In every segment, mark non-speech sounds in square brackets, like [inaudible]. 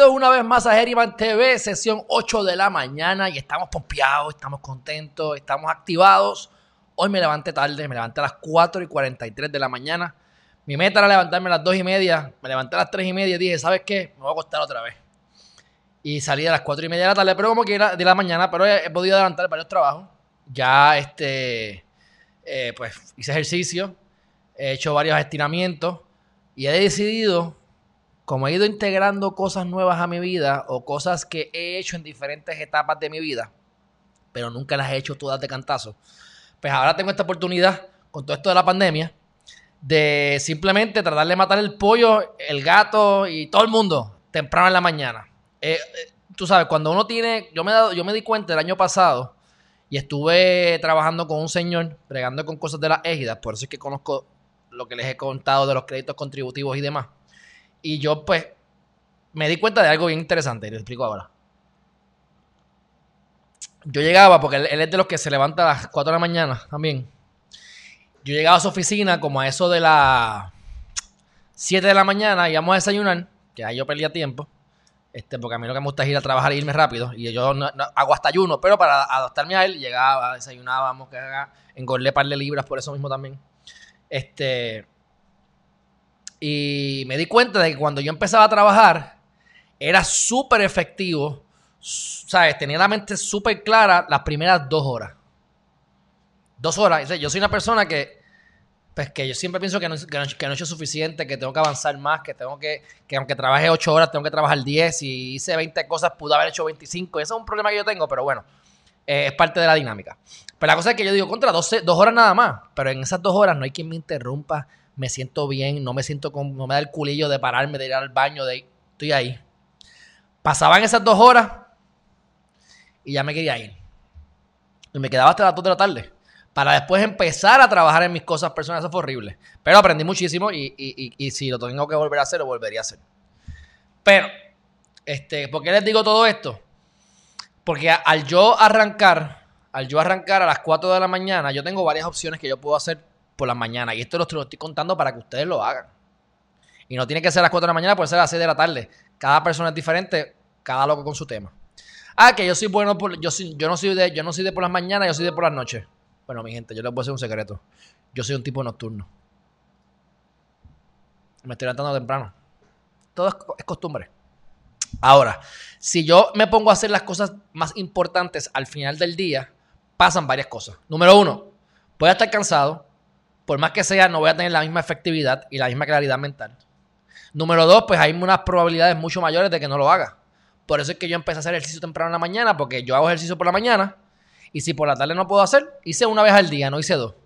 Bienvenidos una vez más a Herriman TV, sesión 8 de la mañana y estamos pompeados, estamos contentos, estamos activados. Hoy me levanté tarde, me levanté a las 4 y 43 de la mañana. Mi meta era levantarme a las 2 y media, me levanté a las 3 y media y dije, ¿sabes qué? Me voy a acostar otra vez. Y salí a las 4 y media de la tarde, pero como que era de la mañana, pero he podido adelantar varios trabajos. Ya este, eh, pues hice ejercicio, he hecho varios estiramientos y he decidido como he ido integrando cosas nuevas a mi vida o cosas que he hecho en diferentes etapas de mi vida, pero nunca las he hecho todas de cantazo, pues ahora tengo esta oportunidad con todo esto de la pandemia de simplemente tratar de matar el pollo, el gato y todo el mundo temprano en la mañana. Eh, eh, tú sabes, cuando uno tiene, yo me, he dado, yo me di cuenta el año pasado y estuve trabajando con un señor, bregando con cosas de las égidas, por eso es que conozco lo que les he contado de los créditos contributivos y demás. Y yo, pues, me di cuenta de algo bien interesante, y lo explico ahora. Yo llegaba, porque él, es de los que se levanta a las 4 de la mañana también. Yo llegaba a su oficina como a eso de las 7 de la mañana, íbamos a desayunar, que ahí yo perdía tiempo. Este, porque a mí lo que me gusta es ir a trabajar e irme rápido. Y yo no, hago hasta ayuno, pero para adaptarme a él, llegaba, desayunábamos, que engordé par de libras por eso mismo también. Este. Y me di cuenta de que cuando yo empezaba a trabajar, era súper efectivo. ¿Sabes? Tenía la mente súper clara las primeras dos horas. Dos horas. O sea, yo soy una persona que. Pues que yo siempre pienso que no, que no- que no he hecho suficiente, que tengo que avanzar más, que tengo que. Que aunque trabaje ocho horas, tengo que trabajar 10. Si hice 20 cosas, pude haber hecho 25. Ese es un problema que yo tengo, pero bueno. eh, es parte de la dinámica. Pero la cosa es que yo digo, contra 12, dos horas nada más. Pero en esas dos horas no hay quien me interrumpa. Me siento bien, no me siento con, no me da el culillo de pararme, de ir al baño, de estoy ahí. Pasaban esas dos horas y ya me quería ir. Y me quedaba hasta las 2 de la tarde. Para después empezar a trabajar en mis cosas personales. Eso fue horrible. Pero aprendí muchísimo y, si lo tengo que volver a hacer, lo volvería a hacer. Pero, este, ¿por qué les digo todo esto? Porque al yo arrancar, al yo arrancar a las 4 de la mañana, yo tengo varias opciones que yo puedo hacer por la mañana. Y esto lo, estoy contando para que ustedes lo hagan. Y no tiene que ser a las 4 de la mañana, puede ser a las 6 de la tarde. Cada persona es diferente, cada loco con su tema. Ah, que yo soy bueno por, yo, soy- no soy de, yo no soy de por las mañanas, yo soy de por las noches. Bueno, mi gente, yo les voy a hacer un secreto. Yo soy un tipo nocturno. Me estoy levantando temprano. Todo es, es costumbre. Ahora, si yo me pongo a hacer las cosas más importantes al final del día, pasan varias cosas. Número uno, voy a estar cansado. Por más que sea, no voy a tener la misma efectividad y la misma claridad mental. Número dos, pues hay unas probabilidades mucho mayores de que no lo haga. Por eso es que yo empecé a hacer ejercicio temprano en la mañana, porque yo hago ejercicio por la mañana. Y si por la tarde no puedo hacer, hice una vez al día, no hice dos.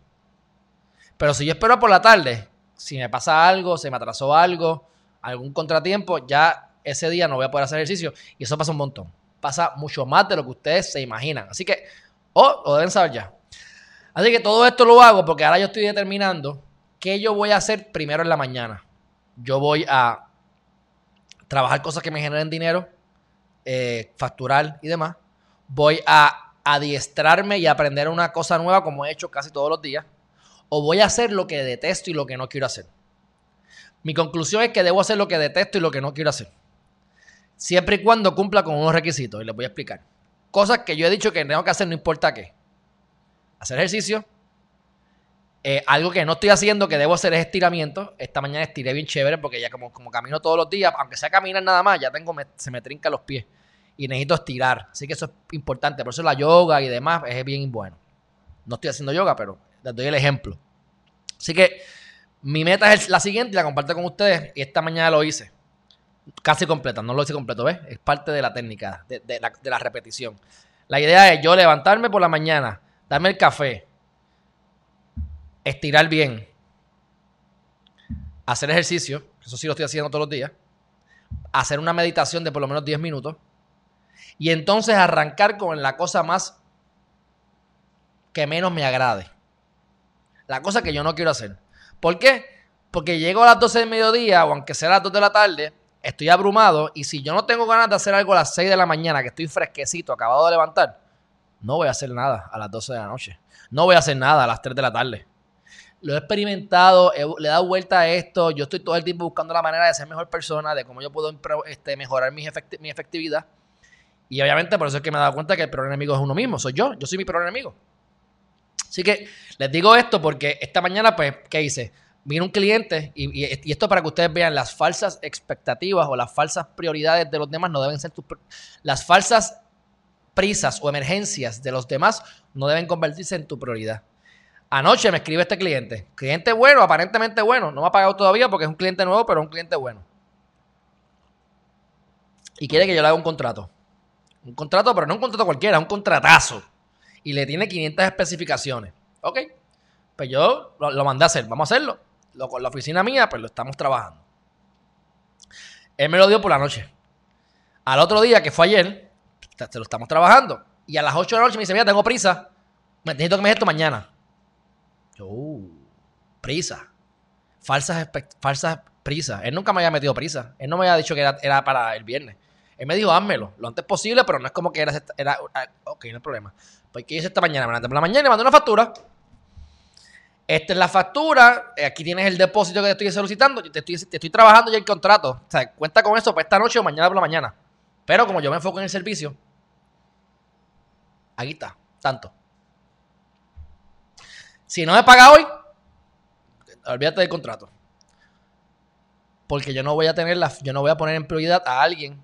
Pero si yo espero por la tarde, si me pasa algo, se me atrasó algo, algún contratiempo, ya ese día no voy a poder hacer ejercicio. Y eso pasa un montón. Pasa mucho más de lo que ustedes se imaginan. Así que, o lo deben saber ya. Así que todo esto lo hago porque ahora yo estoy determinando qué yo voy a hacer primero en la mañana. Yo voy a trabajar cosas que me generen dinero, eh, facturar y demás. Voy a adiestrarme y aprender una cosa nueva como he hecho casi todos los días. O voy a hacer lo que detesto y lo que no quiero hacer. Mi conclusión es que debo hacer lo que detesto y lo que no quiero hacer. Siempre y cuando cumpla con unos requisitos. Y les voy a explicar. Cosas que yo he dicho que tengo que hacer no importa qué. Hacer ejercicio. Eh, algo que no estoy haciendo, que debo hacer es estiramiento. Esta mañana estiré bien chévere porque ya como, como camino todos los días, aunque sea caminar nada más, ya tengo, me- se me trincan los pies. Y necesito estirar. Así que eso es importante. Por eso la yoga y demás es bien bueno. No estoy haciendo yoga, pero les doy el ejemplo. Así que mi meta es la siguiente y la comparto con ustedes. Y esta mañana lo hice. Casi completa, no lo hice completo, ¿ves? Es parte de la técnica, de la repetición. La idea es yo levantarme por la mañana, darme el café, estirar bien, hacer ejercicio, eso sí lo estoy haciendo todos los días, hacer una meditación de por lo menos 10 minutos y entonces arrancar con la cosa más que menos me agrade. La cosa que yo no quiero hacer. ¿Por qué? Porque llego a las 12 del mediodía o aunque sea a las 2 de la tarde, estoy abrumado y si yo no tengo ganas de hacer algo a las 6 de la mañana, que estoy fresquecito, acabado de levantar, no voy a hacer nada a las 12 de la noche. No voy a hacer nada a las 3 de la tarde. Lo he experimentado, le he dado vuelta a esto. Yo estoy todo el tiempo buscando la manera de ser mejor persona, de cómo yo puedo este, mejorar mi, mi efectividad. Y obviamente por eso es que me he dado cuenta que el peor enemigo es uno mismo, soy yo. Yo soy mi peor enemigo. Así que les digo esto porque esta mañana, pues, ¿qué hice? Vino un cliente y, esto para que ustedes vean las falsas expectativas o las falsas prioridades de los demás no deben ser tus... Las falsas prisas o emergencias de los demás no deben convertirse en tu prioridad. Anoche me escribe este cliente. Cliente bueno, aparentemente bueno. No me ha pagado todavía porque es un cliente nuevo, pero un cliente bueno. Y quiere que yo le haga un contrato. Un contrato, pero no un contrato cualquiera, un contratazo. Y le tiene 500 especificaciones. Ok. Pues yo lo, mandé a hacer. Vamos a hacerlo. Lo, con la oficina mía, pues lo estamos trabajando. Él me lo dio por la noche. Al otro día, que fue ayer, se lo estamos trabajando. Y a las 8 de la noche me dice, mira, tengo prisa. Necesito que me des esto mañana. Yo, uh, prisa. Falsas, falsas prisas. Él nunca me había metido prisa. Él no me había dicho que era, para el viernes. Él me dijo, házmelo lo antes posible, pero no es como que era, era ah, ok, no hay problema. Pues, ¿qué hice esta mañana? Me levanté por la mañana y mandé una factura. Esta es la factura. Aquí tienes el depósito que te estoy solicitando. Te estoy, te estoy trabajando ya el contrato. O sea, cuenta con eso para esta noche o mañana por la mañana. Pero como yo me enfoco en el servicio, aquí está, tanto. Si no me paga hoy, olvídate del contrato. Porque yo no voy a tener la, yo no voy a poner en prioridad a alguien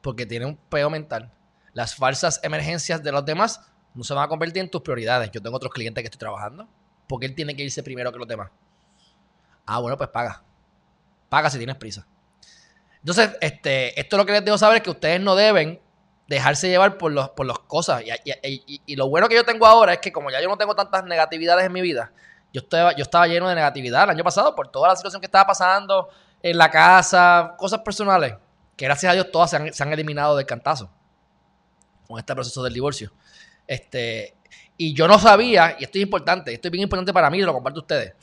porque tiene un peo mental. Las falsas emergencias de los demás no se van a convertir en tus prioridades. Yo tengo otros clientes que estoy trabajando. porque él tiene que irse primero que los demás? Ah, bueno, pues paga. Paga si tienes prisa. Entonces, este, esto lo que les debo saber es que ustedes no deben dejarse llevar por, por las cosas. Y, lo bueno que yo tengo ahora es que como ya yo no tengo tantas negatividades en mi vida, yo estaba, yo estaba lleno de negatividad el año pasado por toda la situación que estaba pasando en la casa, cosas personales, que gracias a Dios todas se han, se han eliminado del cantazo con este proceso del divorcio. Este, y yo no sabía, y esto es importante, esto es bien importante para mí, lo comparto a ustedes.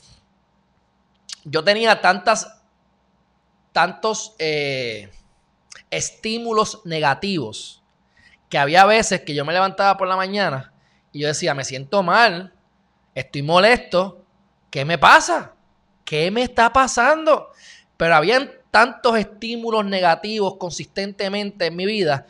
Yo tenía tantas tantos eh, estímulos negativos que había veces que yo me levantaba por la mañana y yo decía, me siento mal, estoy molesto, ¿qué me pasa? ¿Qué me está pasando? Pero habían tantos estímulos negativos consistentemente en mi vida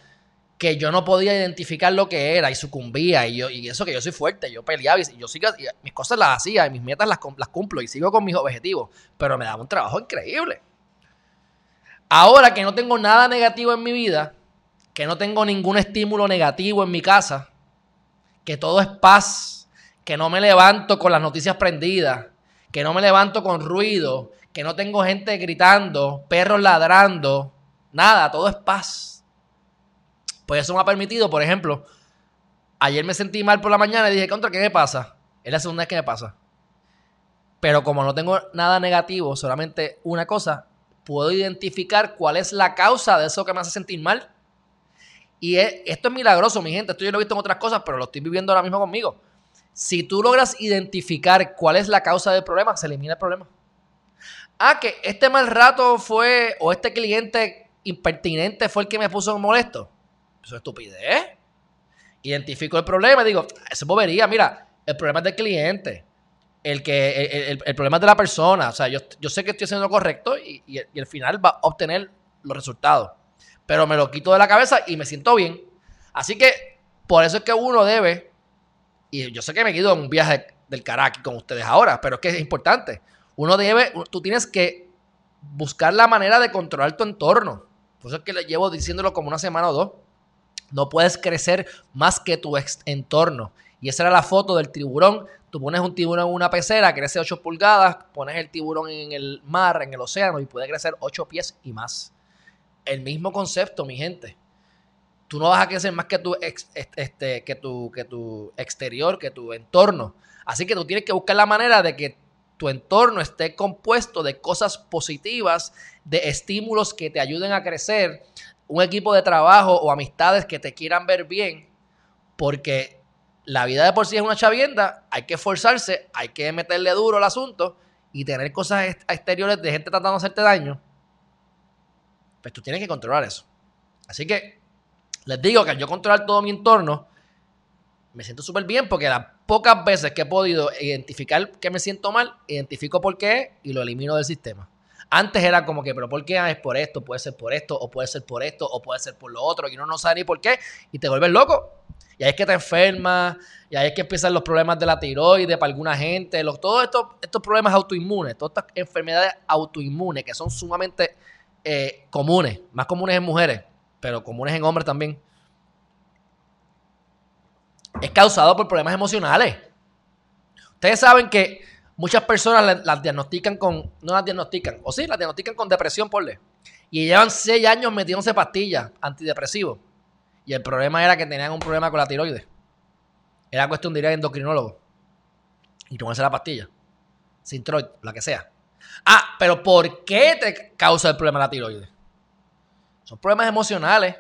que yo no podía identificar lo que era y sucumbía. Y, yo, y eso que yo soy fuerte, yo peleaba y yo sigo, mis cosas las hacía y mis metas las, las cumplo y sigo con mis objetivos. Pero me daba un trabajo increíble. Ahora que no tengo nada negativo en mi vida, que no tengo ningún estímulo negativo en mi casa, que todo es paz, que no me levanto con las noticias prendidas, que no me levanto con ruido, que no tengo gente gritando, perros ladrando, nada, todo es paz. Pues eso me ha permitido, por ejemplo, ayer me sentí mal por la mañana y dije, contra, ¿qué me pasa? Es la segunda vez que me pasa. Pero como no tengo nada negativo, solamente una cosa, puedo identificar cuál es la causa de eso que me hace sentir mal. Y esto es milagroso, mi gente. Esto yo lo he visto en otras cosas, pero lo estoy viviendo ahora mismo conmigo. Si tú logras identificar cuál es la causa del problema, se elimina el problema. Ah, que este mal rato fue, o este cliente impertinente fue el que me puso molesto. Eso es estupidez. Identifico el problema y digo, eso es bobería. Mira, el problema es del cliente el que el, problema es de la persona. O sea, yo, sé que estoy haciendo lo correcto y, y, al final va a obtener los resultados. Pero me lo quito de la cabeza y me siento bien. Así que por eso es que uno debe, y yo sé que me quedo en un viaje del Caracas con ustedes ahora, pero es que es importante. Uno debe, tú tienes que buscar la manera de controlar tu entorno. Por eso es que le llevo diciéndolo como una semana o dos. No puedes crecer más que tu entorno. Y esa era la foto del tiburón. Tú pones un tiburón en una pecera, crece 8 pulgadas, pones el tiburón en el mar, en el océano, y puede crecer 8 pies y más. El mismo concepto, mi gente. Tú no vas a crecer más que tu, este, que tu, que tu exterior, que tu entorno. Así que tú tienes que buscar la manera de que tu entorno esté compuesto de cosas positivas, de estímulos que te ayuden a crecer, un equipo de trabajo o amistades que te quieran ver bien, porque la vida de por sí es una chavienda, hay que esforzarse, hay que meterle duro al asunto y tener cosas exteriores de gente tratando de hacerte daño. Pues tú tienes que controlar eso. Así que les digo que al yo controlar todo mi entorno, me siento súper bien porque las pocas veces que he podido identificar que me siento mal, identifico por qué y lo elimino del sistema. Antes era como que, pero ¿por qué ah, es por esto? Puede ser por esto, o puede ser por esto, o puede ser por lo otro, y uno no sabe ni por qué, y te vuelves loco. Y ahí es que te enfermas, y ahí es que empiezan los problemas de la tiroides para alguna gente, todos estos, estos problemas autoinmunes, todas estas enfermedades autoinmunes que son sumamente eh, comunes, más comunes en mujeres, pero comunes en hombres también es causado por problemas emocionales. Ustedes saben que muchas personas las, diagnostican con, no las diagnostican, o sí, las diagnostican con depresión, por le. Y llevan seis años metiéndose pastillas antidepresivos. Y el problema era que tenían un problema con la tiroides. Era cuestión de ir al endocrinólogo y tomarse la pastilla. Sintroid, la que sea. Ah, pero ¿por qué te causa el problema de la tiroides? Son problemas emocionales.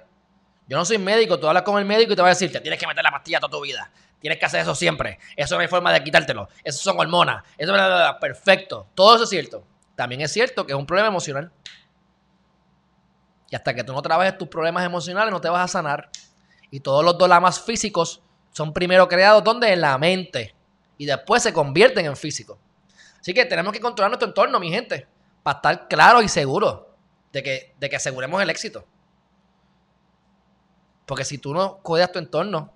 Yo no soy médico, tú hablas con el médico y te va a decir, tienes que meter la pastilla toda tu vida. Tienes que hacer eso siempre. Eso no hay forma de quitártelo. Eso son hormonas. Eso es perfecto. Todo eso es cierto. También es cierto que es un problema emocional. Y hasta que tú no trabajes tus problemas emocionales, no te vas a sanar. Y todos los dolamas físicos son primero creados donde en la mente. Y después se convierten en físicos. Así que tenemos que controlar nuestro entorno, mi gente. Para estar claros y seguros de que, de que aseguremos el éxito. Porque si tú no cuidas tu entorno,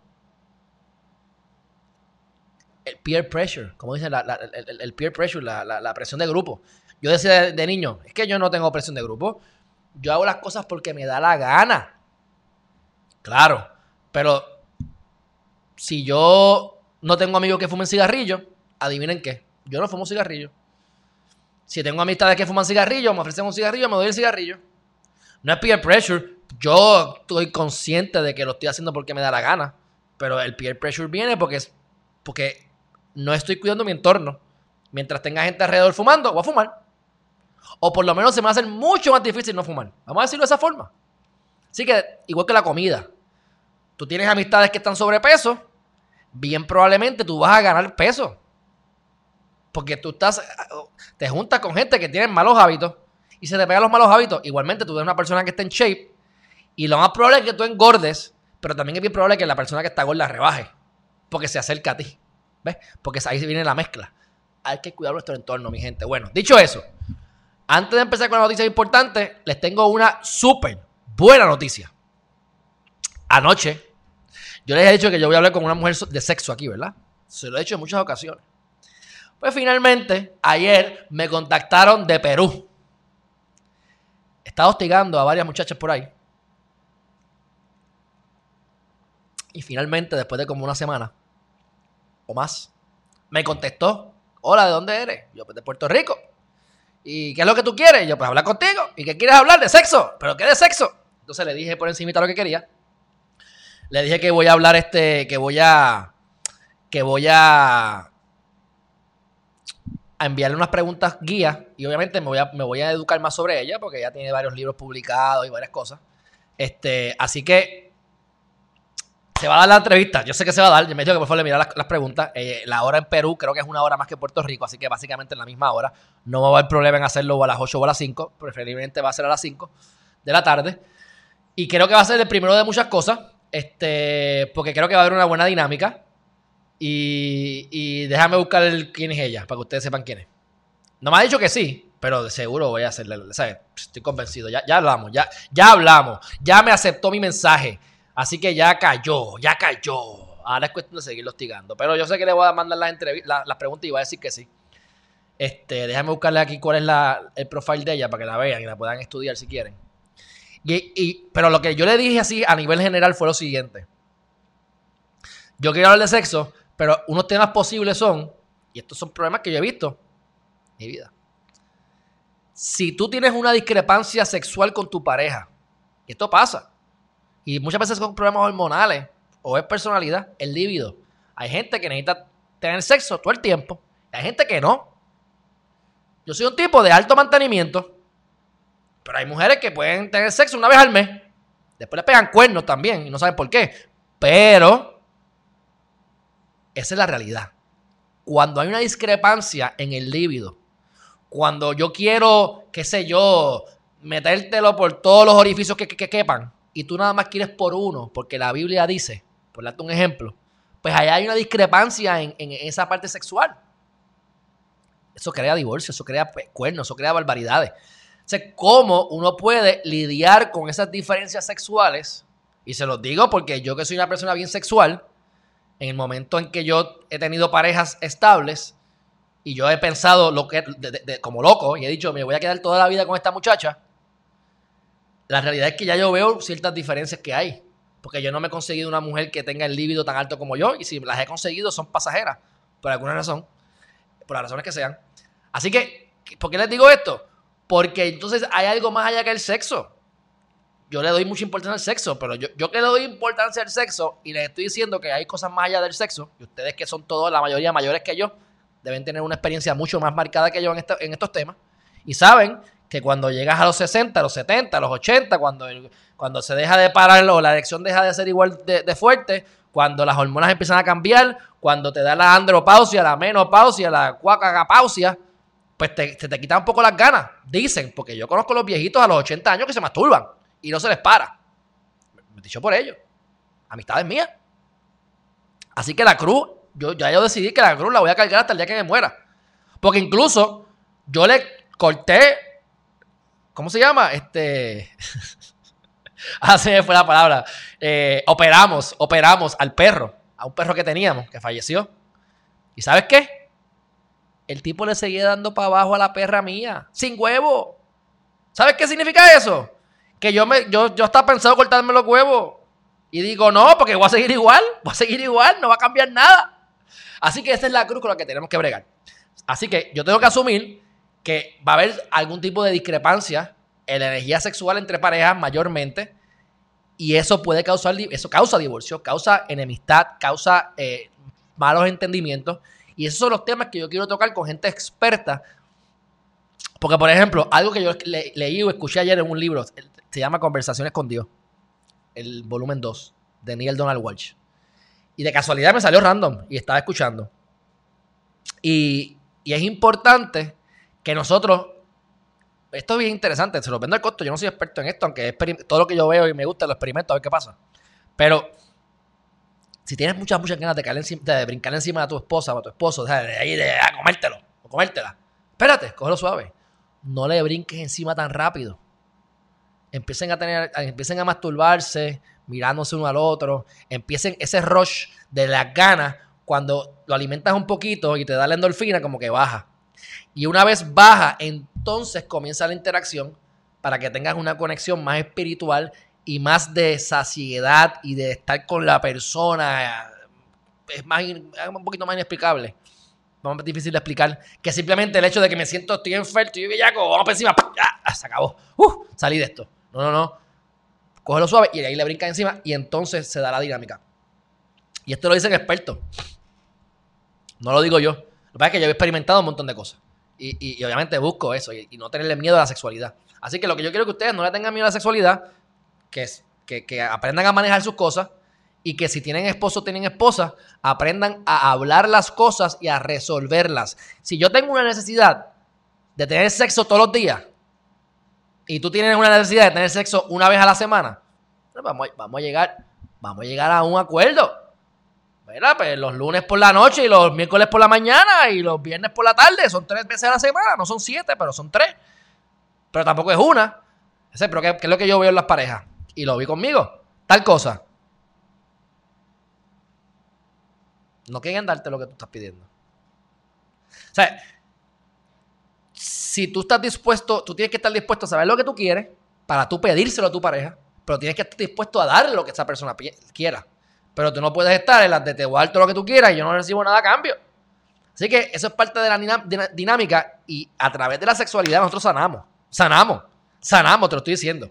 el peer pressure, como dicen, el, peer pressure, la, presión de grupo. Yo decía de, niño, es que yo no tengo presión de grupo. Yo hago las cosas porque me da la gana. Claro, pero si yo no tengo amigos que fumen cigarrillo, adivinen qué, yo no fumo cigarrillo. Si tengo amistades que fuman cigarrillo, me ofrecen un cigarrillo, me doy el cigarrillo. No es peer pressure, yo estoy consciente de que lo estoy haciendo porque me da la gana, pero el peer pressure viene porque, porque no estoy cuidando mi entorno. Mientras tenga gente alrededor fumando, voy a fumar. O por lo menos se me va a hacer mucho más difícil no fumar. Vamos a decirlo de esa forma. Así que, igual que la comida, tú tienes amistades que están sobrepeso, bien probablemente tú vas a ganar peso. Porque tú estás, te juntas con gente que tiene malos hábitos y se te pegan los malos hábitos. Igualmente tú eres una persona que está en shape y lo más probable es que tú engordes, pero también es bien probable que la persona que está gorda rebaje, porque se acerca a ti. ¿Ves? Porque ahí viene la mezcla. Hay que cuidar nuestro entorno, mi gente. Bueno, dicho eso, antes de empezar con la noticia importante, les tengo una súper buena noticia. Anoche, yo les he dicho que yo voy a hablar con una mujer de sexo aquí, ¿verdad? Se lo he hecho en muchas ocasiones. Pues finalmente, ayer me contactaron de Perú. Estado hostigando a varias muchachas por ahí. Y finalmente, después de como una semana o más, me contestó, hola, ¿de dónde eres? Yo, pues de Puerto Rico. ¿Y qué es lo que tú quieres? Yo, pues hablar contigo. ¿Y qué quieres hablar? De sexo. ¿Pero qué de sexo? Entonces le dije por encima lo que quería. Le dije que voy a hablar este, que voy a, que voy a, enviarle unas preguntas guías y obviamente me voy, a, educar más sobre ella porque ella tiene varios libros publicados y varias cosas. Este, así que se va a dar la entrevista. Yo sé que se va a dar. Yo me dijo que por favor le mirar las, preguntas. Eh, la hora en Perú creo que es una hora más que Puerto Rico, así que básicamente en la misma hora. No va a haber problema en hacerlo a las 8 o a las 5. Preferiblemente va a ser a las 5 de la tarde. Y creo que va a ser el primero de muchas cosas. Este, porque creo que va a haber una buena dinámica. Y, déjame buscar quién es ella, para que ustedes sepan quién es. No me ha dicho que sí, pero de seguro voy a hacerle. ¿sabes? Estoy convencido. Ya, ya hablamos, ya, ya hablamos. Ya me aceptó mi mensaje. Así que ya cayó, ya cayó. Ahora es cuestión de seguirlo hostigando. Pero yo sé que le voy a mandar las, las preguntas y va a decir que sí. Este, déjame buscarle aquí cuál es la, el profile de ella para que la vean y la puedan estudiar si quieren. Y, pero lo que yo le dije así a nivel general fue lo siguiente. Yo quiero hablar de sexo, pero unos temas posibles son, y estos son problemas que yo he visto en mi vida. Si tú tienes una discrepancia sexual con tu pareja, y esto pasa, y muchas veces son problemas hormonales o es personalidad, el líbido. Hay gente que necesita tener sexo todo el tiempo. hay gente que no. Yo soy un tipo de alto mantenimiento. Pero hay mujeres que pueden tener sexo una vez al mes. Después le pegan cuernos también y no saben por qué. Pero Esa es la realidad. Cuando hay una discrepancia en el líbido, cuando yo quiero, qué sé yo, metértelo por todos los orificios que, quepan y tú nada más quieres por uno, porque la Biblia dice, por darte un ejemplo, pues allá hay una discrepancia en, esa parte sexual. Eso crea divorcio, eso crea cuernos, eso crea barbaridades. O ¿cómo uno puede lidiar con esas diferencias sexuales? Y se los digo porque yo que soy una persona bien sexual, en el momento en que yo he tenido parejas estables y yo he pensado lo que, como loco y he dicho, me voy a quedar toda la vida con esta muchacha, la realidad es que ya yo veo ciertas diferencias que hay. Porque yo no me he conseguido una mujer que tenga el líbido tan alto como yo y si las he conseguido son pasajeras, por alguna razón, por las razones que sean. Así que, ¿por qué les digo esto? Porque entonces hay algo más allá que el sexo yo le doy mucha importancia al sexo, pero yo, yo que le doy importancia al sexo y les estoy diciendo que hay cosas más allá del sexo, y ustedes que son todos, la mayoría mayores que yo, deben tener una experiencia mucho más marcada que yo en, en estos temas, y saben que cuando llegas a los 60, a los 70, a los 80, cuando, cuando se deja de parar o la erección deja de ser igual de, fuerte, cuando las hormonas empiezan a cambiar, cuando te da la andropausia, la menopausia, la cuacagapausia, pues te, te, te quitan un poco las ganas, dicen, porque yo conozco los viejitos a los 80 años que se masturban y no se les para. Me dicho por ello. Amistades mías. Así que la cruz, yo ya yo decidí que la cruz la voy a cargar hasta el día que me muera. Porque incluso yo le corté, ¿cómo se llama? Este, [laughs] así me fue la palabra. Eh, operamos, operamos al perro, a un perro que teníamos, que falleció. ¿Y sabes qué? El tipo le seguía dando para abajo a la perra mía, sin huevo. ¿Sabes qué significa eso? Que yo me, yo, yo estaba pensado cortarme los huevos. Y digo, no, porque voy a seguir igual, voy a seguir igual, no va a cambiar nada. Así que esa es la cruz con la que tenemos que bregar. Así que yo tengo que asumir que va a haber algún tipo de discrepancia en la energía sexual entre parejas mayormente. Y eso puede causar, eso causa divorcio, causa enemistad, causa eh, malos entendimientos. Y esos son los temas que yo quiero tocar con gente experta. Porque, por ejemplo, algo que yo leí o escuché ayer en un libro, se llama Conversaciones con Dios, el volumen 2 de Neil Donald Walsh. Y de casualidad me salió random y estaba escuchando. Y, es importante que nosotros, esto es bien interesante, se lo vendo al costo, yo no soy experto en esto, aunque todo lo que yo veo y me gusta lo experimento a ver qué pasa. Pero si tienes muchas, muchas ganas de, de brincar encima de tu esposa o a tu esposo, de ahí de, comértelo o comértela, espérate, cógelo suave. No le brinques encima tan rápido empiecen a tener, empiecen a masturbarse, mirándose uno al otro, empiecen ese rush de las ganas, cuando lo alimentas un poquito y te da la endorfina, como que baja. Y una vez baja, entonces comienza la interacción para que tengas una conexión más espiritual y más de saciedad y de estar con la persona. Es más, un poquito más inexplicable. Más difícil de explicar que simplemente el hecho de que me siento, estoy enfermo, estoy bellaco, vamos para encima, ya, se acabó. Uh, salí de esto. No, no, no. Cógelo suave y ahí le brinca encima y entonces se da la dinámica. Y esto lo dicen expertos. No lo digo yo. Lo que pasa es que yo he experimentado un montón de cosas. Y, obviamente busco eso y, no tenerle miedo a la sexualidad. Así que lo que yo quiero que ustedes no le tengan miedo a la sexualidad, que, es, que, que aprendan a manejar sus cosas y que si tienen esposo tienen esposa, aprendan a hablar las cosas y a resolverlas. Si yo tengo una necesidad de tener sexo todos los días, y tú tienes una necesidad de tener sexo una vez a la semana, pues vamos, vamos, a llegar, vamos a llegar a un acuerdo. Pues los lunes por la noche y los miércoles por la mañana y los viernes por la tarde son tres veces a la semana, no son siete, pero son tres. Pero tampoco es una. Ese, pero ¿qué, es lo que yo veo en las parejas? Y lo vi conmigo. Tal cosa. No quieren darte lo que tú estás pidiendo. O sea, si tú estás dispuesto, tú tienes que estar dispuesto a saber lo que tú quieres para tú pedírselo a tu pareja, pero tienes que estar dispuesto a darle lo que esa persona quiera. Pero tú no puedes estar en las de te voy lo que tú quieras y yo no recibo nada a cambio. Así que eso es parte de la dinámica y a través de la sexualidad nosotros sanamos. Sanamos. Sanamos, te lo estoy diciendo.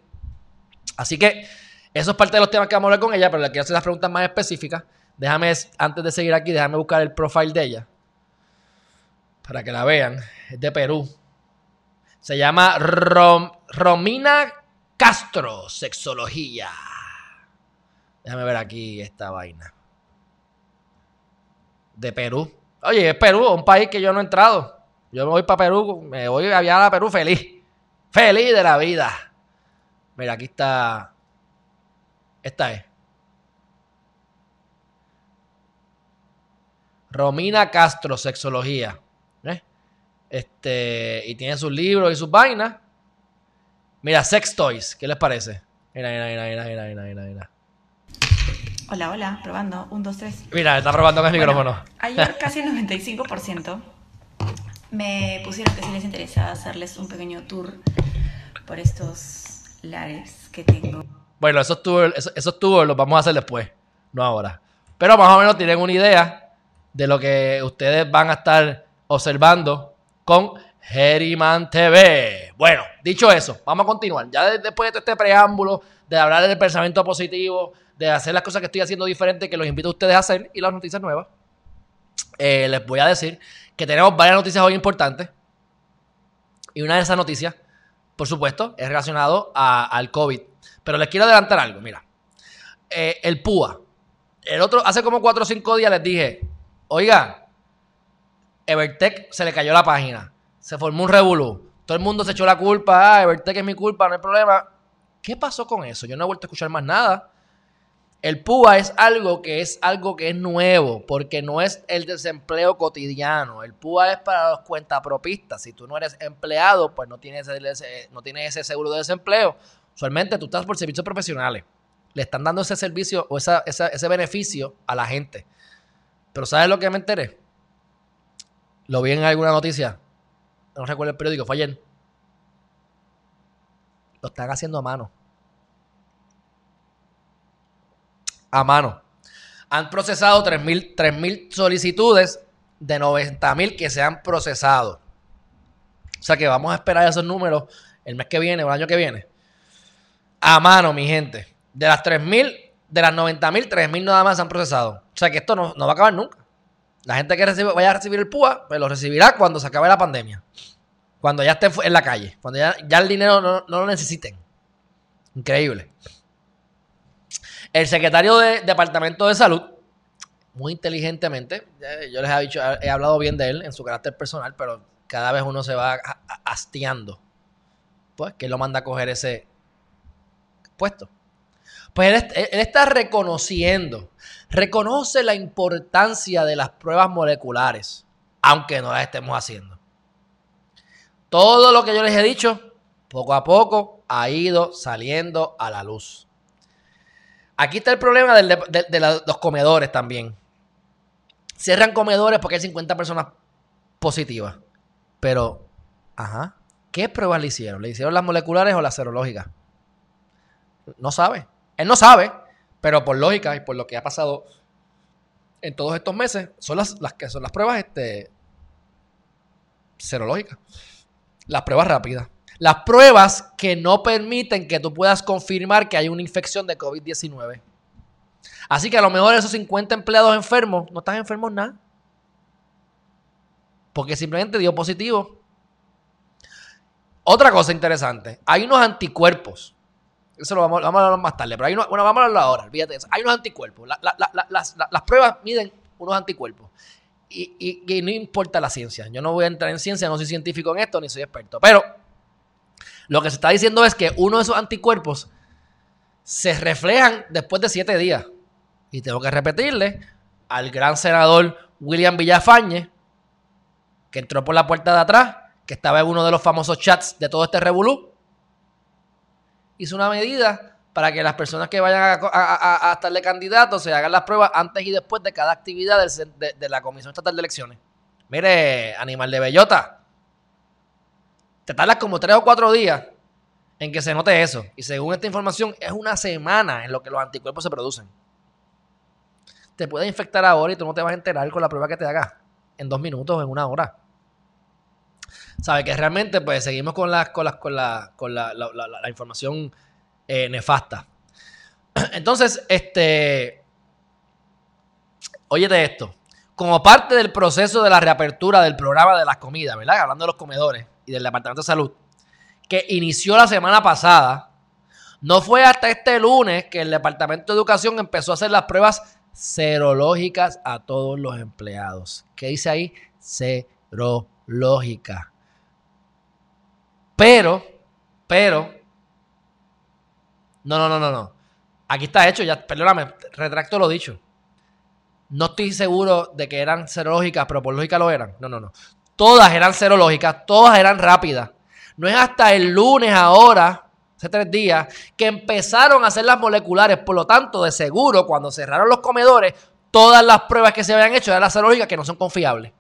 Así que eso es parte de los temas que vamos a hablar con ella, pero le quiero hacer las preguntas más específicas. Déjame, antes de seguir aquí, déjame buscar el profile de ella. Para que la vean. Es de Perú. Se llama Romina Castro, sexología. Déjame ver aquí esta vaina. de Perú. Oye, es Perú, un país que yo no he entrado. Yo me voy para Perú, me voy a viajar a Perú feliz. Feliz de la vida. Mira, aquí está. Esta es. Romina Castro, sexología. Este, y tiene sus libros y sus vainas. Mira, Sex Toys, ¿qué les parece? Mira, mira, mira, mira, mira, mira, mira. Hola, hola, probando. Un, dos, tres. Mira, está probando con el Bueno, micrófono. Ayer [laughs] casi el 95% me pusieron que si les interesa hacerles un pequeño tour por estos lares que tengo. Bueno, esos tours, esos, esos tours los vamos a hacer después, no ahora. Pero más o menos tienen una idea de lo que ustedes van a estar observando con Geriman TV. Bueno, dicho eso, vamos a continuar. Ya de- después de todo este preámbulo, de hablar del pensamiento positivo, de hacer las cosas que estoy haciendo diferentes, que los invito a ustedes a hacer, y las noticias nuevas, eh, les voy a decir que tenemos varias noticias hoy importantes. Y una de esas noticias, por supuesto, es relacionado a- al COVID. Pero les quiero adelantar algo, mira. Eh, el PUA. El otro, hace como 4 o 5 días les dije, oiga, Evertech se le cayó la página. Se formó un revolú. Todo el mundo se echó la culpa. Ah, Evertech es mi culpa, no hay problema. ¿Qué pasó con eso? Yo no he vuelto a escuchar más nada. El PUA es algo que es algo que es nuevo, porque no es el desempleo cotidiano. El PUA es para los cuentapropistas. Si tú no eres empleado, pues no tienes, ese, no tienes ese seguro de desempleo. Usualmente tú estás por servicios profesionales. Le están dando ese servicio o esa- ese beneficio a la gente. Pero ¿sabes lo que me enteré? Lo vi en alguna noticia. No recuerdo el periódico, fue ayer. Lo están haciendo a mano. A mano. Han procesado 3.000 3.000 solicitudes de 90.000 que se han procesado. O sea que vamos a esperar esos números el mes que viene o el año que viene. A mano, mi gente. De las 3.000, de las 90.000, 3.000 nada más se han procesado. O sea que esto no, no va a acabar nunca. La gente que vaya a recibir el PUA, pues lo recibirá cuando se acabe la pandemia. Cuando ya esté en la calle. Cuando ya, el dinero no, no lo necesiten. Increíble. El secretario de Departamento de Salud, muy inteligentemente, eh, yo les he, dicho, he hablado bien de él en su carácter personal, pero cada vez uno se va hastiando. Pues que lo manda a coger ese puesto. Pues él, est- él está reconociendo, reconoce la importancia de las pruebas moleculares, aunque no las estemos haciendo. Todo lo que yo les he dicho, poco a poco, ha ido saliendo a la luz. Aquí está el problema de, los comedores también. Cierran comedores porque hay 50 personas positivas. Pero, ajá, ¿qué pruebas le hicieron? ¿Le hicieron las moleculares o las serológicas? No sabe. Él no sabe, pero por lógica y por lo que ha pasado en todos estos meses, son las, las que son las pruebas este, serológicas. Las pruebas rápidas. Las pruebas que no permiten que tú puedas confirmar que hay una infección de COVID-19. Así que a lo mejor esos 50 empleados enfermos no están enfermos nada. Porque simplemente dio positivo. Otra cosa interesante. Hay unos anticuerpos. Eso lo vamos, a hablar más tarde. Pero hay unos, bueno, vamos a hablarlo ahora. Olvídate. Hay unos anticuerpos. La- la- la- las, la- las pruebas miden unos anticuerpos. Y, y- y no importa la ciencia. Yo no voy a entrar en ciencia, no soy científico en esto, ni soy experto. Pero lo que se está diciendo es que uno de esos anticuerpos se reflejan después de siete días. Y tengo que repetirle al gran senador William Villafañe, que entró por la puerta de atrás, que estaba en uno de los famosos chats de todo este revolú, hizo una medida para que las personas que vayan a, a- a- a se hagan las pruebas antes y después de cada actividad del de, de la Comisión Estatal de Elecciones. Mire, animal de bellota, te tardas como tres o cuatro días en que se note eso. Y según esta información, es una semana en lo que los anticuerpos se producen. Te puedes infectar ahora y tú no te vas a enterar con la prueba que te hagas en dos minutos, en una hora. ¿Sabe? Que realmente, pues, seguimos con la, con la, con la, la, información eh, nefasta. [clears throat] Entonces, este. Óyete esto. Como parte del proceso de la reapertura del programa de las comidas, ¿verdad? Hablando de los comedores y del Departamento de Salud, que inició la semana pasada, no fue hasta este lunes que el Departamento de Educación empezó a hacer las pruebas serológicas a todos los empleados. ¿Qué dice ahí? Serológica. Pero, pero, no, no, no, no, no. Aquí está hecho, ya, perdóname, retracto lo dicho. No estoy seguro de que eran serológicas, pero por lógica lo eran. No, no, no. Todas eran serológicas, todas eran rápidas. No es hasta el lunes ahora, hace tres días, que empezaron a hacer las moleculares. Por lo tanto, de seguro, cuando cerraron los comedores, todas las pruebas que se habían hecho eran las serológicas que no son confiables.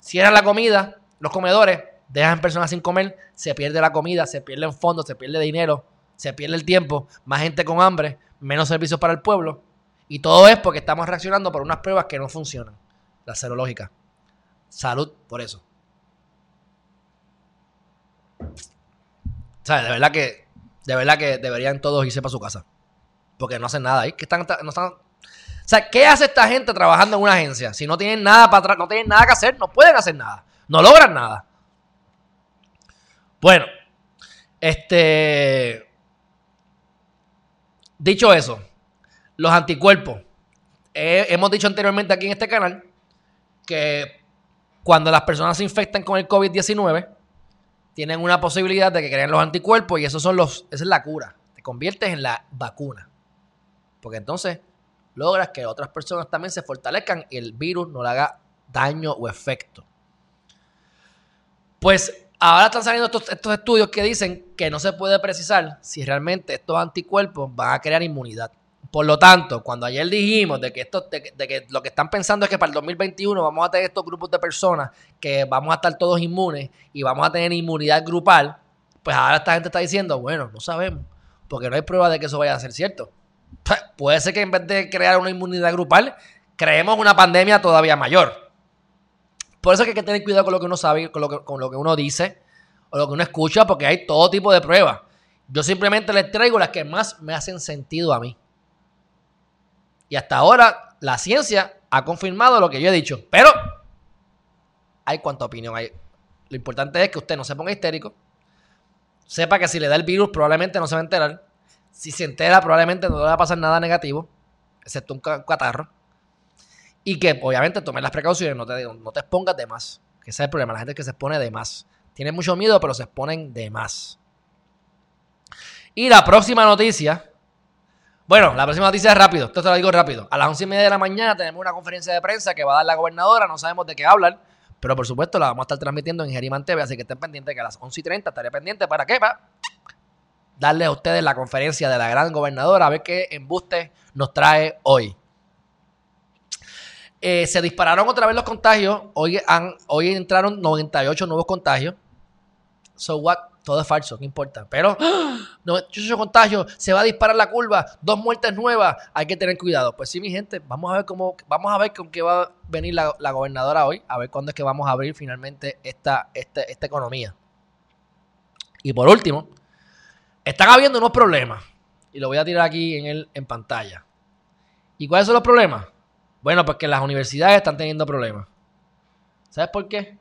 Cierran la comida, los comedores, dejan personas sin comer, se pierde la comida, se pierden fondos, se pierde dinero, se pierde el tiempo, más gente con hambre, menos servicios para el pueblo. Y todo es porque estamos reaccionando por unas pruebas que no funcionan, las serológicas. Salud por eso. O de verdad que, de verdad que deberían todos irse para su casa. Porque no hacen nada ahí. Que están, no están, sea, ¿qué hace esta gente trabajando en una agencia? Si no tienen nada para no tienen nada que hacer, no pueden hacer nada. No logran nada. Bueno, este. Dicho eso, los anticuerpos. hemos dicho anteriormente aquí en este canal que cuando las personas se infectan con el COVID-19, tienen una posibilidad de que creen los anticuerpos y esos son los, esa es la cura. Te conviertes en la vacuna. Porque entonces logras que otras personas también se fortalezcan y el virus no le haga daño o efecto. Pues ahora están saliendo estos, estudios que dicen que no se puede precisar si realmente estos anticuerpos van a crear inmunidad. Por lo tanto, cuando ayer dijimos de que, esto, de, que lo que están pensando es que para el 2021 vamos a tener estos grupos de personas que vamos a estar todos inmunes y vamos a tener inmunidad grupal, pues ahora esta gente está diciendo, bueno, no sabemos, porque no hay prueba de que eso vaya a ser cierto. Pues, puede ser que en vez de crear una inmunidad grupal, creemos una pandemia todavía mayor. Por eso es que hay que tener cuidado con lo que uno sabe, con lo que, con lo que uno dice o lo que uno escucha, porque hay todo tipo de pruebas. Yo simplemente les traigo las que más me hacen sentido a mí. Y hasta ahora la ciencia ha confirmado lo que yo he dicho. Pero hay cuánta opinión hay. Lo importante es que usted no se ponga histérico. Sepa que si le da el virus probablemente no se va a enterar. Si se entera probablemente no le va a pasar nada negativo. Excepto un catarro. Y que obviamente tome las precauciones. No te, expongas de más. Que ese es el problema. La gente que se expone de más. Tiene mucho miedo pero se exponen de más. Y la próxima noticia bueno, la próxima noticia es rápido. Esto te lo digo rápido. A las once y media de la mañana tenemos una conferencia de prensa que va a dar la gobernadora. No sabemos de qué hablar. Pero por supuesto la vamos a estar transmitiendo en Geriman TV. Así que estén pendientes que a las once y treinta estaré pendiente. ¿Para qué? Para darle a ustedes la conferencia de la gran gobernadora. A ver qué embuste nos trae hoy. Eh, se dispararon otra vez los contagios. Hoy, han, hoy entraron 98 nuevos contagios. So what? todo es falso, no importa. Pero, [gasps] no, yo contagio, se va a disparar la curva, dos muertes nuevas, hay que tener cuidado. Pues sí, mi gente, vamos a ver cómo, vamos a ver con qué va a venir la, gobernadora hoy, a ver cuándo es que vamos a abrir finalmente esta, este, esta economía. Y por último, están habiendo unos problemas, y lo voy a tirar aquí en, el, en pantalla. ¿Y cuáles son los problemas? Bueno, porque las universidades están teniendo problemas. ¿Sabes por qué?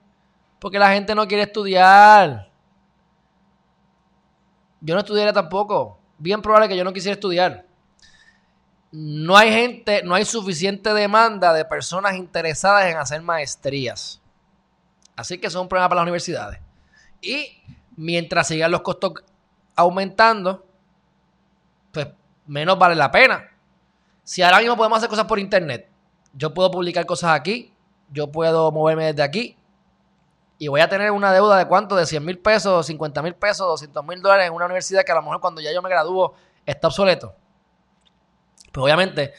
Porque la gente no quiere estudiar. Yo no estudiaría tampoco. Bien probable que yo no quisiera estudiar. No hay gente, no hay suficiente demanda de personas interesadas en hacer maestrías. Así que eso es un problema para las universidades. Y mientras sigan los costos aumentando, pues menos vale la pena. Si ahora mismo podemos hacer cosas por internet, yo puedo publicar cosas aquí, yo puedo moverme desde aquí, y voy a tener una deuda de cuánto, de 100 mil pesos, 50 mil pesos, 200 mil dólares en una universidad que a lo mejor cuando ya yo me gradúo está obsoleto. Pues obviamente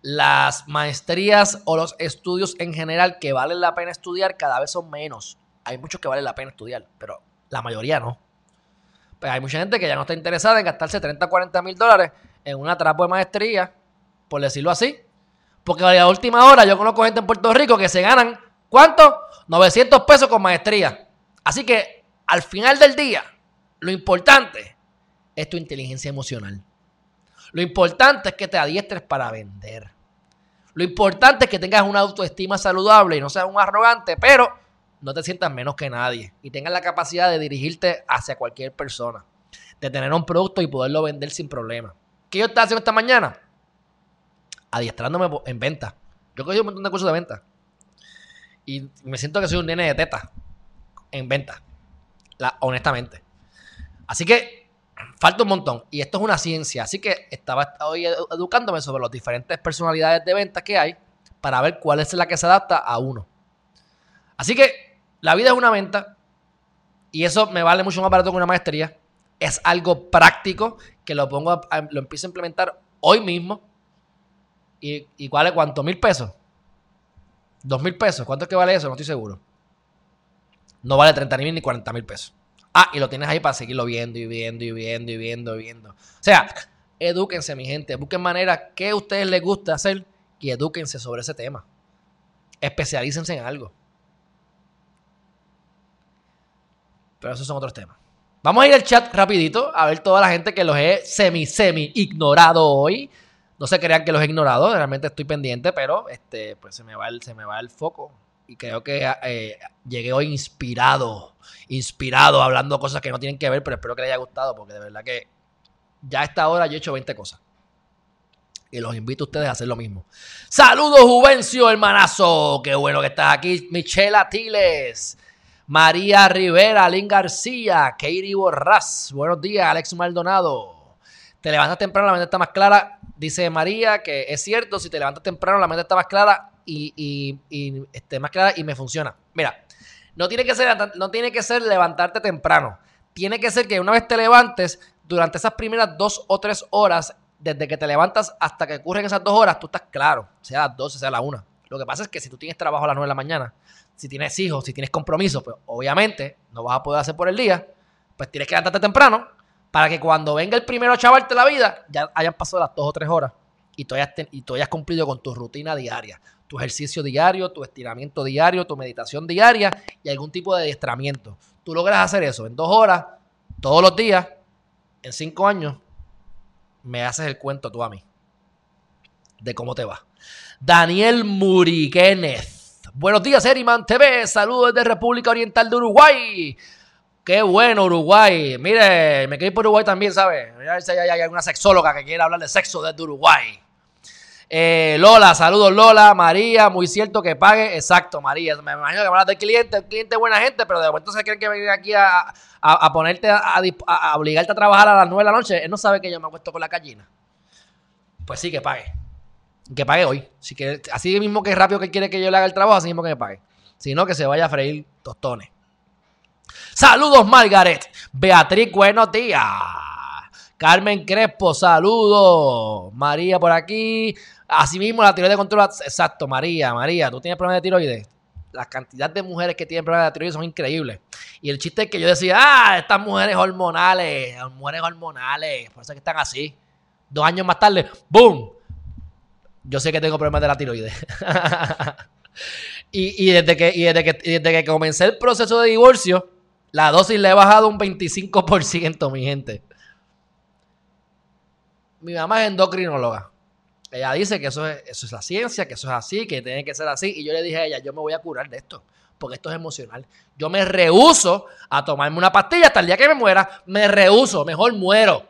las maestrías o los estudios en general que valen la pena estudiar cada vez son menos. Hay muchos que valen la pena estudiar, pero la mayoría no. Hay mucha gente que ya no está interesada en gastarse 30 o 40 mil dólares en una trapo de maestría, por decirlo así. Porque a la última hora yo conozco gente en Puerto Rico que se ganan ¿Cuánto? 900 pesos con maestría. Así que al final del día, lo importante es tu inteligencia emocional. Lo importante es que te adiestres para vender. Lo importante es que tengas una autoestima saludable y no seas un arrogante, pero no te sientas menos que nadie y tengas la capacidad de dirigirte hacia cualquier persona, de tener un producto y poderlo vender sin problema. ¿Qué yo estaba haciendo esta mañana? adiestrándome en venta. Yo he cogido un montón de cursos de venta. Y me siento que soy un nene de teta en venta. La- honestamente. Así que falta un montón. Y esto es una ciencia. Así que estaba hoy edu- educándome sobre las diferentes personalidades de venta que hay para ver cuál es la que se adapta a uno. Así que la vida es una venta. Y eso me vale mucho más barato que una maestría. Es algo práctico que lo pongo, a- lo empiezo a implementar hoy mismo. ¿Y, y vale cuánto? ¿Mil pesos? ¿Dos mil pesos? ¿Cuánto es que vale eso? No estoy seguro. No vale 30 mil ni 40 mil pesos. Ah, y lo tienes ahí para seguirlo viendo y viendo y viendo y viendo y viendo. O sea, edúquense, mi gente. Busquen maneras que a ustedes les gusta hacer y edúquense sobre ese tema. Especialícense en algo. Pero esos son otros temas. Vamos a ir al chat rapidito a ver toda la gente que los he semi, semi ignorado hoy. No se crean que los he ignorado, realmente estoy pendiente, pero este, pues se me va el, se me va el foco. Y creo que eh, llegué hoy inspirado, inspirado, hablando cosas que no tienen que ver, pero espero que les haya gustado, porque de verdad que ya a esta hora yo he hecho 20 cosas. Y los invito a ustedes a hacer lo mismo. Saludos, Juvencio, hermanazo. Qué bueno que estás aquí. Michelle Atiles. María Rivera, Lynn García, Katie Borrás. Buenos días, Alex Maldonado. Te levantas temprano, la mente está más clara. Dice María que es cierto, si te levantas temprano, la mente está más clara y, este, más clara y me funciona. Mira, no tiene, que ser, no tiene que ser levantarte temprano. Tiene que ser que una vez te levantes, durante esas primeras dos o tres horas, desde que te levantas hasta que ocurren esas dos horas, tú estás claro, sea las 12, sea a la 1. Lo que pasa es que si tú tienes trabajo a las 9 de la mañana, si tienes hijos, si tienes compromiso, pues obviamente no vas a poder hacer por el día, pues tienes que levantarte temprano para que cuando venga el primero a chavarte la vida, ya hayan pasado las dos o tres horas y tú hayas, y cumplido con tu rutina diaria, tu ejercicio diario, tu estiramiento diario, tu meditación diaria y algún tipo de adiestramiento. Tú logras hacer eso en dos horas, todos los días, en cinco años, me haces el cuento tú a mí de cómo te va. Daniel Muriquénez. Buenos días, Eriman TV. Saludos desde República Oriental de Uruguay. Qué bueno, Uruguay. Mire, me quedé por Uruguay también, ¿sabes? A ver si hay, alguna sexóloga que quiera hablar de sexo desde Uruguay. Eh, Lola, saludos Lola, María, muy cierto que pague, exacto María, me imagino que hablas del cliente, cliente buena gente, pero de momento se creen que venir aquí a, a, a ponerte a, a, a, obligarte a trabajar a las 9 de la noche, él no sabe que yo me acuesto con la gallina. Pues sí, que pague, que pague hoy, si que, así mismo que rápido que quiere que yo le haga el trabajo, así mismo que me pague, si no que se vaya a freír tostones. Saludos Margaret, Beatriz, buenos días. Carmen Crespo, saludos. María por aquí. Asimismo, la tiroides controla. Exacto, María, María, tú tienes problemas de tiroides. La cantidad de mujeres que tienen problemas de tiroides son increíbles. Y el chiste es que yo decía, ah, estas mujeres hormonales, mujeres hormonales, por eso es que están así. Dos años más tarde, ¡boom! Yo sé que tengo problemas de la tiroides. [laughs] y, y, desde que, y, desde que, desde que comencé el proceso de divorcio, la dosis le he bajado un 25%, mi gente mi mamá es endocrinóloga. Ella dice que eso es, eso es la ciencia, que eso es así, que tiene que ser así. Y yo le dije a ella, yo me voy a curar de esto, porque esto es emocional. Yo me rehuso a tomarme una pastilla hasta el día que me muera. Me rehuso, mejor muero.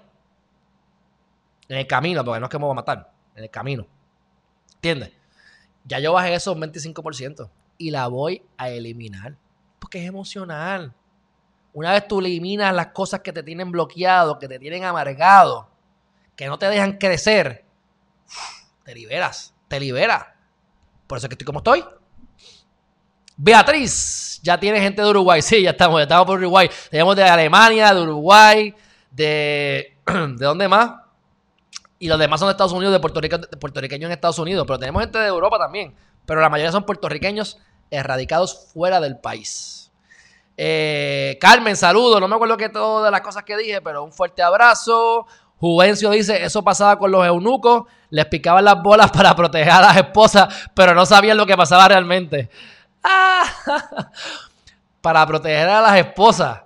En el camino, porque no es que me voy a matar, en el camino. ¿Entiendes? Ya yo bajé eso un 25% y la voy a eliminar, porque es emocional. Una vez tú eliminas las cosas que te tienen bloqueado, que te tienen amargado, que no te dejan crecer, te liberas, te libera. Por eso es que estoy como estoy. Beatriz, ya tiene gente de Uruguay. Sí, ya estamos, ya estamos por Uruguay. Tenemos de Alemania, de Uruguay, de. [clears throat] ¿De dónde más? Y los demás son de Estados Unidos, de, Puerto Rico, puertorriqueños en Estados Unidos. Pero tenemos gente de Europa también. Pero la mayoría son puertorriqueños erradicados fuera del país. Eh, Carmen, saludos. No me acuerdo que todas las cosas que dije, pero un fuerte abrazo. Juvencio dice, eso pasaba con los eunucos, les picaban las bolas para proteger a las esposas, pero no sabían lo que pasaba realmente. [laughs] Para proteger a las esposas.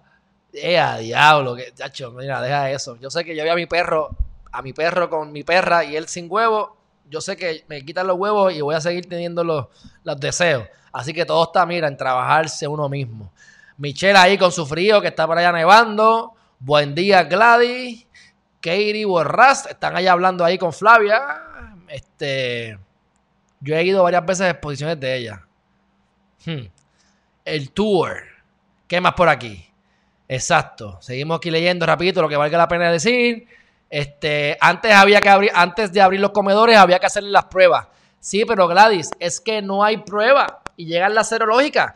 ¡Eh, diablo! Que, mira, deja eso. Yo sé que yo vi mi perro, a mi perro con mi perra y él sin huevo. Yo sé que me quitan los huevos y voy a seguir teniendo los, los deseos. Así que todo está, mira, en trabajarse uno mismo. Michelle ahí con su frío que está por allá nevando. Buen día, Gladys. Katie Borras, están allá hablando ahí con Flavia. Este. Yo he ido varias veces a exposiciones de ella. Hmm. El tour. ¿Qué más por aquí? Exacto. Seguimos aquí leyendo rapidito lo que valga la pena decir. Este, antes había que abrir, antes de abrir los comedores había que hacerle las pruebas. Sí, pero Gladys, es que no hay prueba y llegan las serológicas.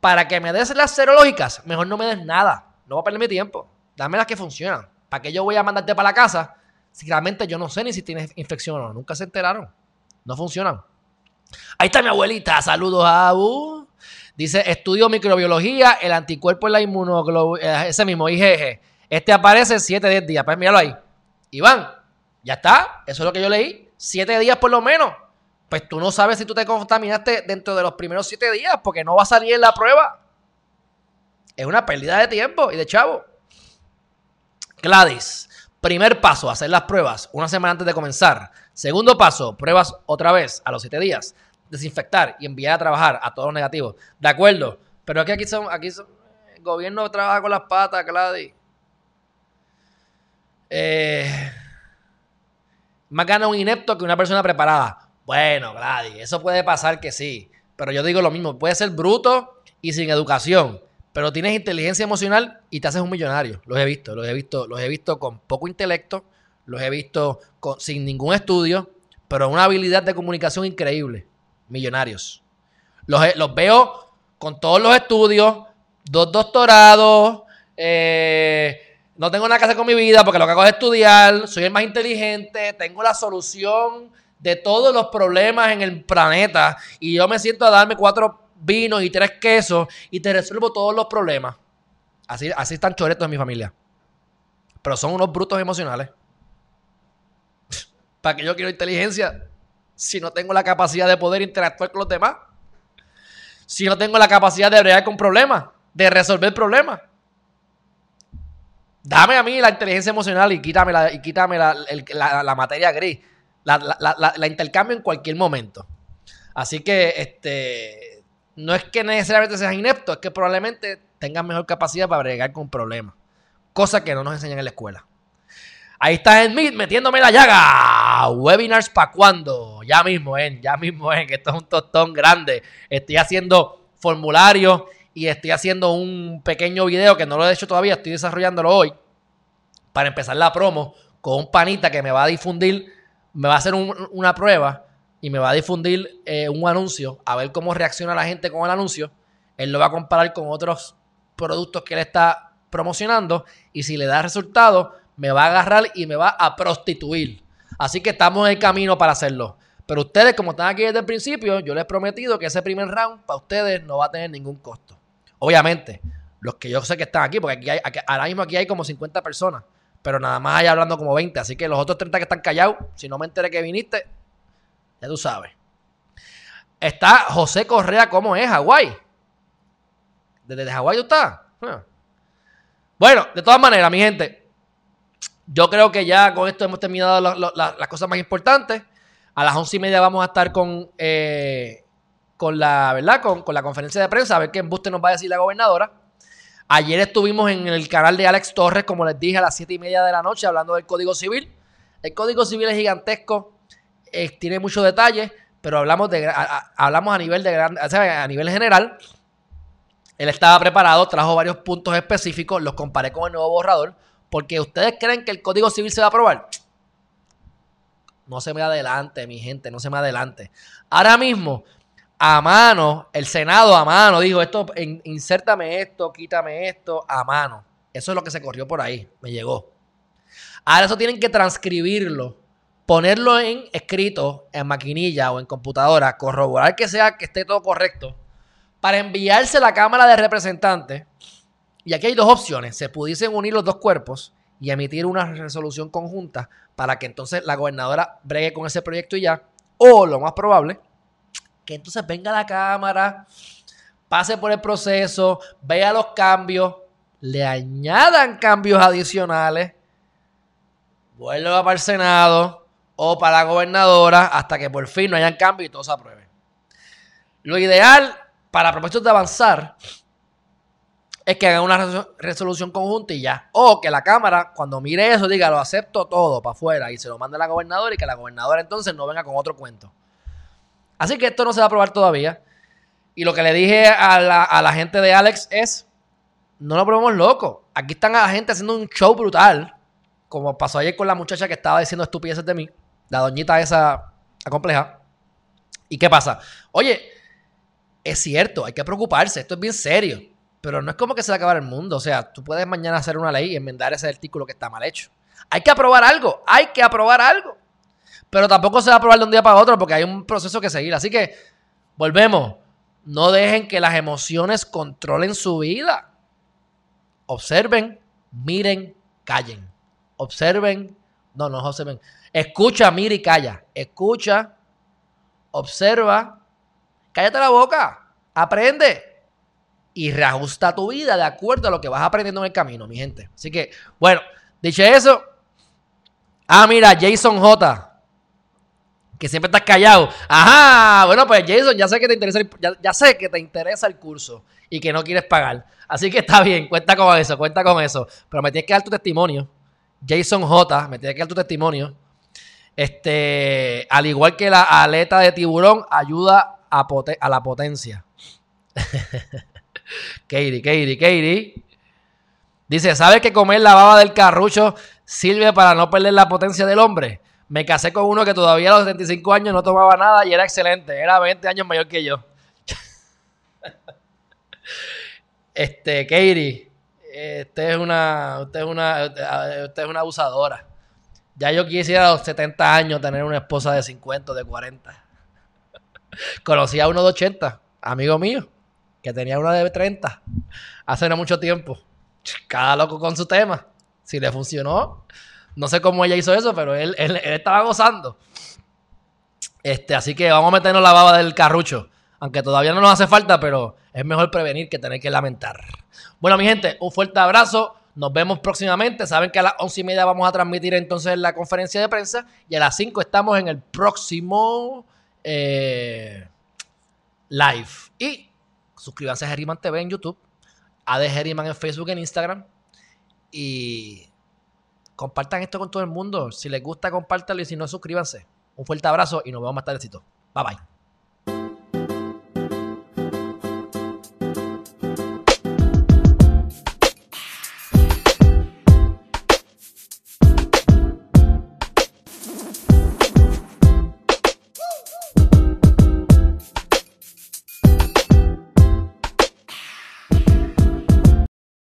Para que me des las serológicas, mejor no me des nada. No voy a perder mi tiempo. Dame las que funcionan. ¿Para qué yo voy a mandarte para la casa si yo no sé ni si tienes infección o no? Nunca se enteraron. No funcionan. Ahí está mi abuelita. Saludos a U. Dice, estudio microbiología, el anticuerpo en la inmunoglobulina, eh, ese mismo IgG. Este aparece 7 10 días. Pues míralo ahí. Iván, ya está. Eso es lo que yo leí. 7 días por lo menos. Pues tú no sabes si tú te contaminaste dentro de los primeros 7 días porque no va a salir en la prueba. Es una pérdida de tiempo y de chavo. Gladys, primer paso, hacer las pruebas una semana antes de comenzar. Segundo paso, pruebas otra vez a los 7 días desinfectar y enviar a trabajar a todos los negativos. De acuerdo, pero aquí, aquí son, aquí el gobierno trabaja con las patas, Gladys. Eh, más gana un inepto que una persona preparada. Bueno, Gladys, eso puede pasar que sí. Pero yo digo lo mismo, puede ser bruto y sin educación. Pero tienes inteligencia emocional y te haces un millonario. Los he visto, los he visto, los he visto con poco intelecto, los he visto sin ningún estudio, pero una habilidad de comunicación increíble millonarios. Los, los veo con todos los estudios, dos doctorados, eh, no tengo nada que hacer con mi vida porque lo que hago es estudiar, soy el más inteligente, tengo la solución de todos los problemas en el planeta y yo me siento a darme cuatro vinos y tres quesos y te resuelvo todos los problemas. Así, así están choretos en mi familia. Pero son unos brutos emocionales. [laughs] ¿Para que yo quiero inteligencia? si no tengo la capacidad de poder interactuar con los demás? Si no tengo la capacidad de bregar con problemas, de resolver problemas. Dame a mí la inteligencia emocional y quítame la, y quítame la, materia gris. La, intercambio en cualquier momento. Así que este, no es que necesariamente seas inepto, es que probablemente tengas mejor capacidad para bregar con problemas. Cosa que no nos enseñan en la escuela. Ahí está en metiéndome la llaga. Webinars para cuándo. Ya mismo, en, ya mismo, en, que esto es un tostón grande. Estoy haciendo formularios y estoy haciendo un pequeño video que no lo he hecho todavía, estoy desarrollándolo hoy para empezar la promo con un panita que me va a difundir, me va a hacer una prueba y me va a difundir eh, un anuncio a ver cómo reacciona la gente con el anuncio. Él lo va a comparar con otros productos que él está promocionando y si le da resultado, me va a agarrar y me va a prostituir. Así que estamos en el camino para hacerlo. Pero ustedes, como están aquí desde el principio, yo les he prometido que ese primer round para ustedes no va a tener ningún costo. Obviamente, los que yo sé que están aquí, porque aquí hay, ahora mismo aquí hay como 50 personas, pero nada más hay hablando como 20. Así que los otros 30 que están callados, si no me enteré que viniste, ya tú sabes. Está José Correa, ¿cómo es? Hawái. ¿Desde Hawái tú estás? Ah. Bueno, de todas maneras, mi gente, yo creo que ya con esto hemos terminado las cosas más importantes. A las once y media vamos a estar con, eh, con la, ¿verdad? Con, la conferencia de prensa, a ver qué embuste nos va a decir la gobernadora. Ayer estuvimos en el canal de Alex Torres, como les dije, a las siete y media de la noche, hablando del Código Civil. El Código Civil es gigantesco, eh, tiene muchos detalles, pero hablamos, de, hablamos a nivel de gran, a nivel general. Él estaba preparado, trajo varios puntos específicos, los comparé con el nuevo borrador porque ustedes creen que el Código Civil se va a aprobar. No se me adelante, mi gente, no se me adelante. Ahora mismo, a mano, el Senado a mano dijo, esto, insértame esto, quítame esto, a mano. Eso es lo que se corrió por ahí, me llegó. Ahora eso tienen que transcribirlo, ponerlo en escrito, en maquinilla o en computadora, corroborar que sea que esté todo correcto, para enviarse a la Cámara de Representantes y aquí hay dos opciones. Se pudiesen unir los dos cuerpos y emitir una resolución conjunta para que entonces la gobernadora bregue con ese proyecto y ya. O lo más probable, que entonces venga la Cámara, pase por el proceso, vea los cambios, le añadan cambios adicionales, vuelva para el Senado o para la gobernadora hasta que por fin no hayan cambios y todo se apruebe. Lo ideal para propósitos de avanzar es que hagan una resolu- resolución conjunta y ya. O que la Cámara, cuando mire eso, diga, lo acepto todo para afuera y se lo mande a la gobernadora y que la gobernadora entonces no venga con otro cuento. Así que esto no se va a aprobar todavía. Y lo que le dije a la, a la gente de Alex es, no lo probemos loco. Aquí están a la gente haciendo un show brutal, como pasó ayer con la muchacha que estaba diciendo estupideces de mí, la doñita esa compleja. ¿Y qué pasa? Oye, es cierto, hay que preocuparse, esto es bien serio. Pero no es como que se va a acabar el mundo. O sea, tú puedes mañana hacer una ley y enmendar ese artículo que está mal hecho. Hay que aprobar algo, hay que aprobar algo. Pero tampoco se va a aprobar de un día para otro porque hay un proceso que seguir. Así que, volvemos. No dejen que las emociones controlen su vida. Observen, miren, callen. Observen, no, no observen. Escucha, mira y calla. Escucha, observa, cállate la boca, aprende y reajusta tu vida de acuerdo a lo que vas aprendiendo en el camino, mi gente. Así que, bueno, dicho eso, ah, mira, Jason J. Que siempre estás callado. Ajá, bueno, pues Jason, ya sé que te interesa el, ya, sé que te interesa el curso y que no quieres pagar. Así que está bien, cuenta con eso, cuenta con eso. Pero me tienes que dar tu testimonio. Jason J, me tienes que dar tu testimonio. Este, al igual que la aleta de tiburón, ayuda a, a la potencia. [laughs] Katie, Katie, Katie. Dice, ¿sabes que comer la baba del carrucho sirve para no perder la potencia del hombre? Me casé con uno que todavía a los 75 años no tomaba nada y era excelente. Era 20 años mayor que yo. [laughs] este, Katie, usted es una, usted es una, usted es una abusadora. Ya yo quisiera a los 70 años tener una esposa de 50 o de 40. [laughs] Conocí a uno de 80, amigo mío, que tenía una de 30 hace no mucho tiempo. Cada loco con su tema. Si le funcionó, no sé cómo ella hizo eso, pero él, él- estaba gozando. Este, así que vamos a meternos la baba del carrucho. Aunque todavía no nos hace falta, pero es mejor prevenir que tener que lamentar. Bueno, mi gente, un fuerte abrazo. Nos vemos próximamente. Saben que a las once y media vamos a transmitir entonces la conferencia de prensa. Y a las 5 estamos en el próximo eh, live. Y suscríbanse a Geriman TV en YouTube. A de Geriman en Facebook en Instagram. Y compartan esto con todo el mundo. Si les gusta, compártanlo. Y si no, suscríbanse. Un fuerte abrazo y nos vemos más tardecito. Bye bye.